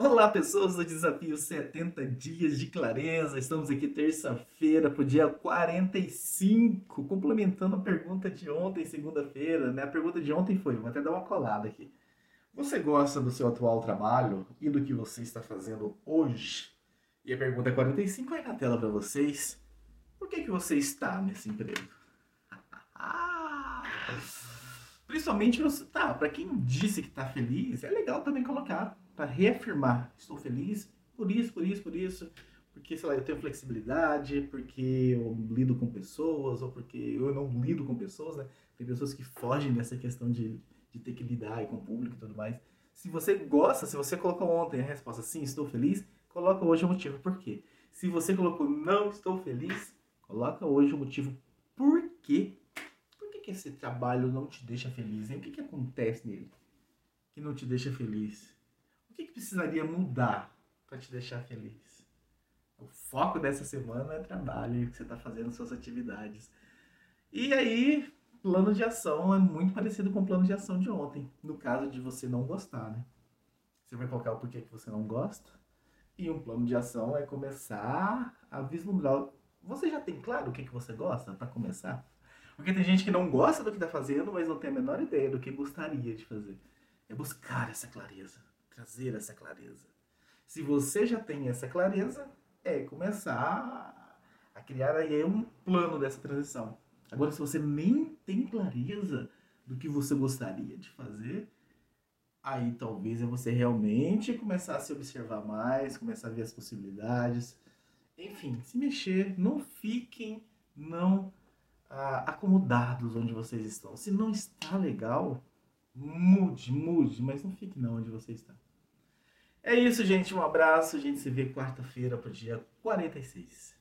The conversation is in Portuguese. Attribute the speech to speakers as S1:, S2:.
S1: Olá, pessoas do Desafio 70 Dias de Clareza. Estamos aqui terça-feira, para o dia 45, complementando a pergunta de ontem, segunda-feira. Né? A pergunta de ontem foi: vou até dar uma colada aqui. Você gosta do seu atual trabalho e do que você está fazendo hoje? E a pergunta 45 aí na tela para vocês. Por que, que você está nesse emprego? Principalmente, tá, para quem disse que está feliz, é legal também colocar para reafirmar, estou feliz por isso, por isso, por isso, porque, sei lá, eu tenho flexibilidade, porque eu lido com pessoas, ou porque eu não lido com pessoas, né? Tem pessoas que fogem dessa questão de, de ter que lidar com o público e tudo mais. Se você gosta, se você colocou ontem a resposta sim, estou feliz, coloca hoje o motivo por quê. Se você colocou não estou feliz, coloca hoje o motivo por quê. Que esse trabalho não te deixa feliz? Hein? O que, que acontece nele que não te deixa feliz? O que, que precisaria mudar para te deixar feliz? O foco dessa semana é trabalho, que você está fazendo suas atividades. E aí, plano de ação é muito parecido com o plano de ação de ontem, no caso de você não gostar, né? Você vai colocar o porquê que você não gosta, e um plano de ação é começar a vislumbrar. Você já tem claro o que, que você gosta para começar? Porque tem gente que não gosta do que está fazendo, mas não tem a menor ideia do que gostaria de fazer. É buscar essa clareza, trazer essa clareza. Se você já tem essa clareza, é começar a criar aí um plano dessa transição. Agora, se você nem tem clareza do que você gostaria de fazer, aí talvez é você realmente começar a se observar mais, começar a ver as possibilidades. Enfim, se mexer, não fiquem não ah, acomodados onde vocês estão. Se não está legal, mude, mude, mas não fique não onde você está. É isso, gente. Um abraço. A gente se vê quarta-feira para o dia 46.